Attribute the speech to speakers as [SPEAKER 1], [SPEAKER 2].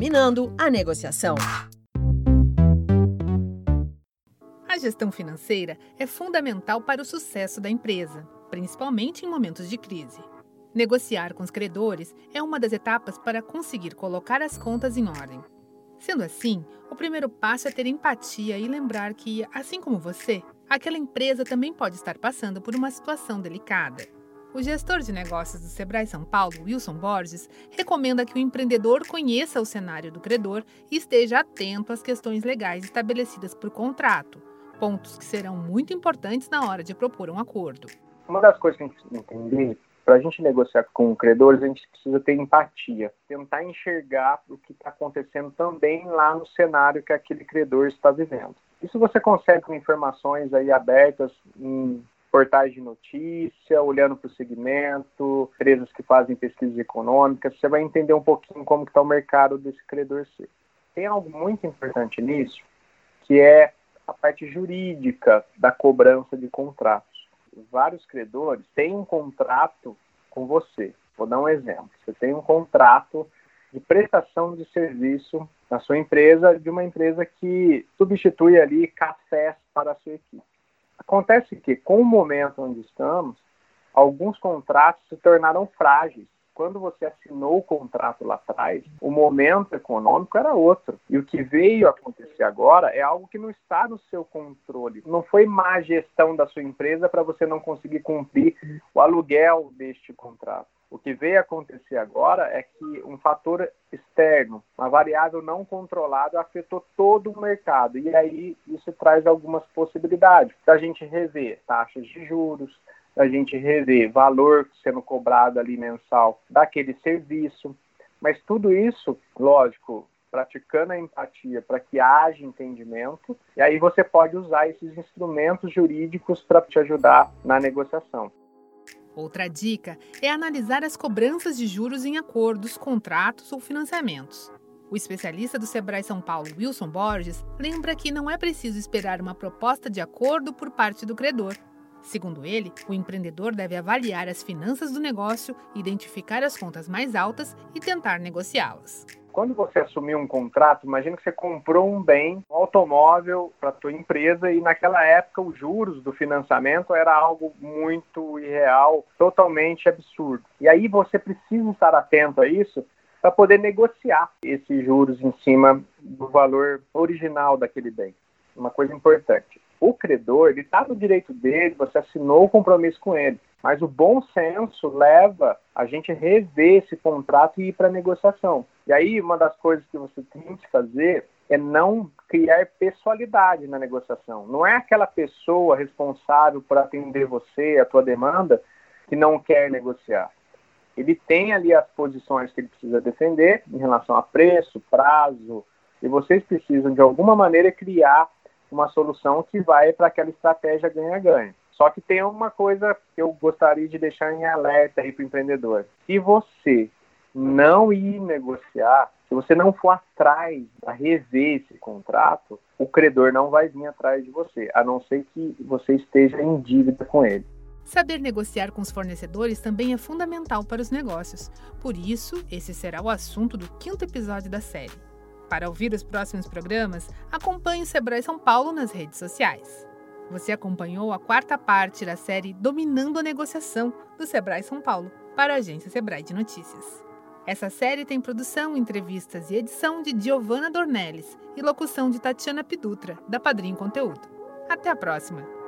[SPEAKER 1] Dominando a negociação.
[SPEAKER 2] A gestão financeira é fundamental para o sucesso da empresa, principalmente em momentos de crise. Negociar com os credores é uma das etapas para conseguir colocar as contas em ordem. Sendo assim, o primeiro passo é ter empatia e lembrar que, assim como você, aquela empresa também pode estar passando por uma situação delicada. O gestor de negócios do Sebrae São Paulo, Wilson Borges, recomenda que o empreendedor conheça o cenário do credor e esteja atento às questões legais estabelecidas por contrato, pontos que serão muito importantes na hora de propor um acordo.
[SPEAKER 3] Uma das coisas que a gente precisa entender, para a gente negociar com credores, a gente precisa ter empatia, tentar enxergar o que está acontecendo também lá no cenário que aquele credor está vivendo. Isso você consegue com informações aí abertas em portais de notícia, olhando para o segmento, empresas que fazem pesquisas econômicas, você vai entender um pouquinho como está o mercado desse credor seu. Tem algo muito importante nisso, que é a parte jurídica da cobrança de contratos. Vários credores têm um contrato com você. Vou dar um exemplo. Você tem um contrato de prestação de serviço na sua empresa de uma empresa que substitui ali cafés para a sua equipe. Acontece que, com o momento onde estamos, alguns contratos se tornaram frágeis. Quando você assinou o contrato lá atrás, o momento econômico era outro. E o que veio acontecer agora é algo que não está no seu controle. Não foi má gestão da sua empresa para você não conseguir cumprir o aluguel deste contrato. Que veio acontecer agora é que um fator externo, uma variável não controlada, afetou todo o mercado. E aí isso traz algumas possibilidades da gente rever taxas de juros, da gente rever valor sendo cobrado ali mensal daquele serviço. Mas tudo isso, lógico, praticando a empatia para que haja entendimento, e aí você pode usar esses instrumentos jurídicos para te ajudar na negociação.
[SPEAKER 2] Outra dica é analisar as cobranças de juros em acordos, contratos ou financiamentos. O especialista do Sebrae São Paulo, Wilson Borges, lembra que não é preciso esperar uma proposta de acordo por parte do credor. Segundo ele, o empreendedor deve avaliar as finanças do negócio, identificar as contas mais altas e tentar negociá-las.
[SPEAKER 3] Quando você assumiu um contrato, imagina que você comprou um bem, um automóvel para a tua empresa e naquela época os juros do financiamento era algo muito irreal, totalmente absurdo. E aí você precisa estar atento a isso para poder negociar esses juros em cima do valor original daquele bem. Uma coisa importante. O credor, ele está no direito dele, você assinou o compromisso com ele. Mas o bom senso leva a gente rever esse contrato e ir para a negociação. E aí, uma das coisas que você tem que fazer é não criar pessoalidade na negociação. Não é aquela pessoa responsável por atender você, a tua demanda, que não quer negociar. Ele tem ali as posições que ele precisa defender em relação a preço, prazo, e vocês precisam, de alguma maneira, criar uma solução que vai para aquela estratégia ganha-ganha. Só que tem uma coisa que eu gostaria de deixar em alerta aí para o empreendedor. Se você não ir negociar, se você não for atrás a rever esse contrato, o credor não vai vir atrás de você, a não ser que você esteja em dívida com ele.
[SPEAKER 2] Saber negociar com os fornecedores também é fundamental para os negócios. Por isso, esse será o assunto do quinto episódio da série. Para ouvir os próximos programas, acompanhe o Sebrae São Paulo nas redes sociais. Você acompanhou a quarta parte da série Dominando a Negociação do Sebrae São Paulo para a agência Sebrae de Notícias. Essa série tem produção, entrevistas e edição de Giovanna Dornelles e locução de Tatiana Pidutra, da Padrim Conteúdo. Até a próxima!